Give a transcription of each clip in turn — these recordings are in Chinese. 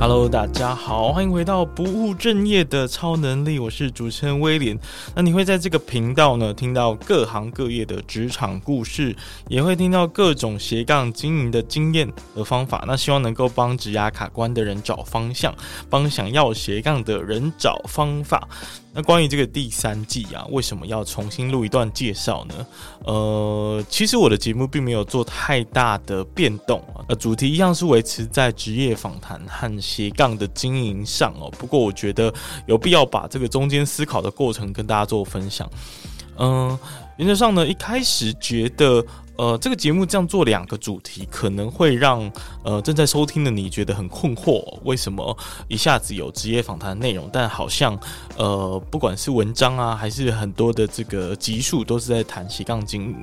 Hello，大家好，欢迎回到不务正业的超能力，我是主持人威廉。那你会在这个频道呢，听到各行各业的职场故事，也会听到各种斜杠经营的经验和方法。那希望能够帮职涯卡关的人找方向，帮想要斜杠的人找方法。那关于这个第三季啊，为什么要重新录一段介绍呢？呃，其实我的节目并没有做太大的变动，呃，主题一样是维持在职业访谈和斜杠的经营上哦。不过我觉得有必要把这个中间思考的过程跟大家做分享。嗯、原则上呢，一开始觉得。呃，这个节目这样做两个主题，可能会让呃正在收听的你觉得很困惑，为什么一下子有职业访谈内容，但好像呃不管是文章啊，还是很多的这个集数，都是在谈斜杠经营。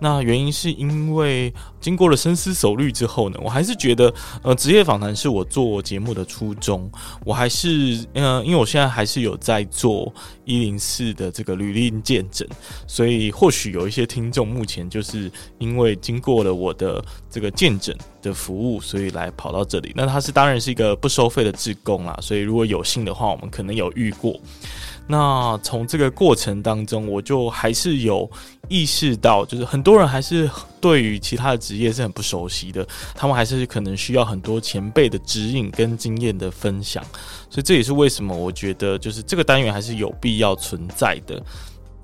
那原因是因为经过了深思熟虑之后呢，我还是觉得呃职业访谈是我做节目的初衷，我还是呃因为我现在还是有在做一零四的这个履历见证，所以或许有一些听众目前就是。因为经过了我的这个见证的服务，所以来跑到这里。那他是当然是一个不收费的志工啦，所以如果有幸的话，我们可能有遇过。那从这个过程当中，我就还是有意识到，就是很多人还是对于其他的职业是很不熟悉的，他们还是可能需要很多前辈的指引跟经验的分享。所以这也是为什么我觉得，就是这个单元还是有必要存在的。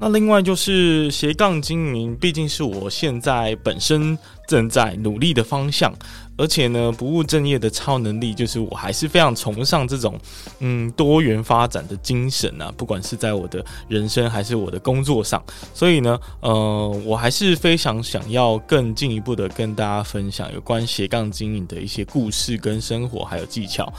那另外就是斜杠经营，毕竟是我现在本身正在努力的方向，而且呢，不务正业的超能力，就是我还是非常崇尚这种嗯多元发展的精神啊，不管是在我的人生还是我的工作上，所以呢，呃，我还是非常想要更进一步的跟大家分享有关斜杠经营的一些故事跟生活还有技巧。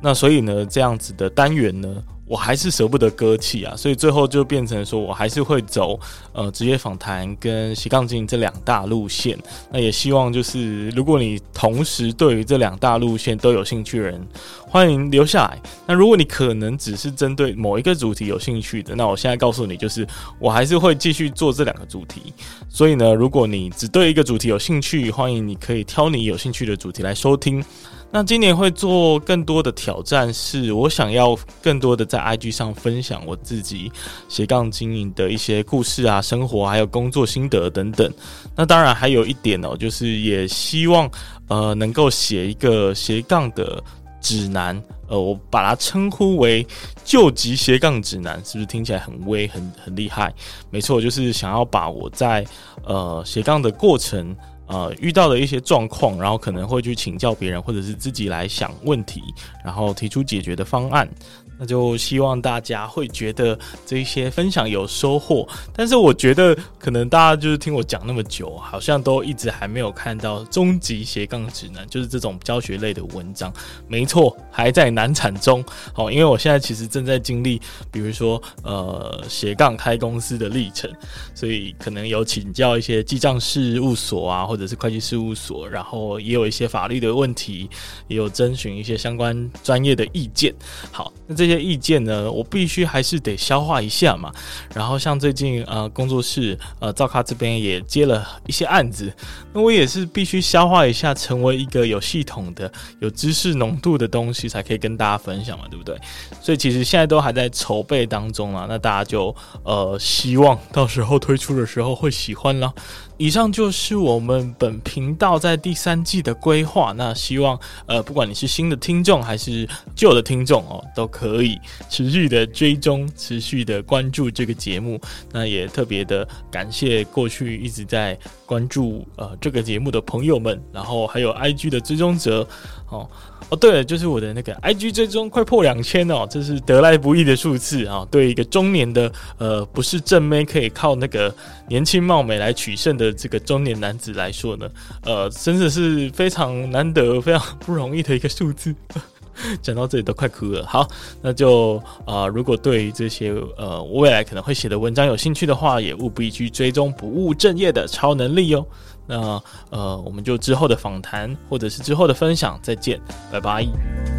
那所以呢，这样子的单元呢，我还是舍不得割弃啊，所以最后就变成说我还是会走呃职业访谈跟斜杠经营这两大路线。那也希望就是如果你同时对于这两大路线都有兴趣的人，欢迎留下来。那如果你可能只是针对某一个主题有兴趣的，那我现在告诉你，就是我还是会继续做这两个主题。所以呢，如果你只对一个主题有兴趣，欢迎你可以挑你有兴趣的主题来收听。那今年会做更多的挑战，是我想要更多的在 IG 上分享我自己斜杠经营的一些故事啊、生活还有工作心得等等。那当然还有一点哦，就是也希望呃能够写一个斜杠的指南，呃，我把它称呼为救急斜杠指南，是不是听起来很威、很很厉害？没错，就是想要把我在呃斜杠的过程。呃，遇到的一些状况，然后可能会去请教别人，或者是自己来想问题，然后提出解决的方案。那就希望大家会觉得这些分享有收获，但是我觉得可能大家就是听我讲那么久，好像都一直还没有看到终极斜杠指南，就是这种教学类的文章。没错，还在难产中。好，因为我现在其实正在经历，比如说呃斜杠开公司的历程，所以可能有请教一些记账事务所啊，或者是会计事务所，然后也有一些法律的问题，也有征询一些相关专业的意见。好，那这些。意见呢，我必须还是得消化一下嘛。然后像最近呃工作室呃赵咖这边也接了一些案子，那我也是必须消化一下，成为一个有系统的、有知识浓度的东西，才可以跟大家分享嘛，对不对？所以其实现在都还在筹备当中啊。那大家就呃希望到时候推出的时候会喜欢啦。以上就是我们本频道在第三季的规划。那希望呃不管你是新的听众还是旧的听众哦，都可以。持续的追踪，持续的关注这个节目。那也特别的感谢过去一直在关注呃这个节目的朋友们，然后还有 IG 的追踪者哦哦，对了，就是我的那个 IG 追踪快破两千哦，这是得来不易的数字啊。对一个中年的呃不是正妹可以靠那个年轻貌美来取胜的这个中年男子来说说呢，呃，真的是非常难得、非常不容易的一个数字。讲到这里都快哭了。好，那就啊、呃，如果对于这些呃未来可能会写的文章有兴趣的话，也务必去追踪不务正业的超能力哟。那呃，我们就之后的访谈或者是之后的分享再见，拜拜。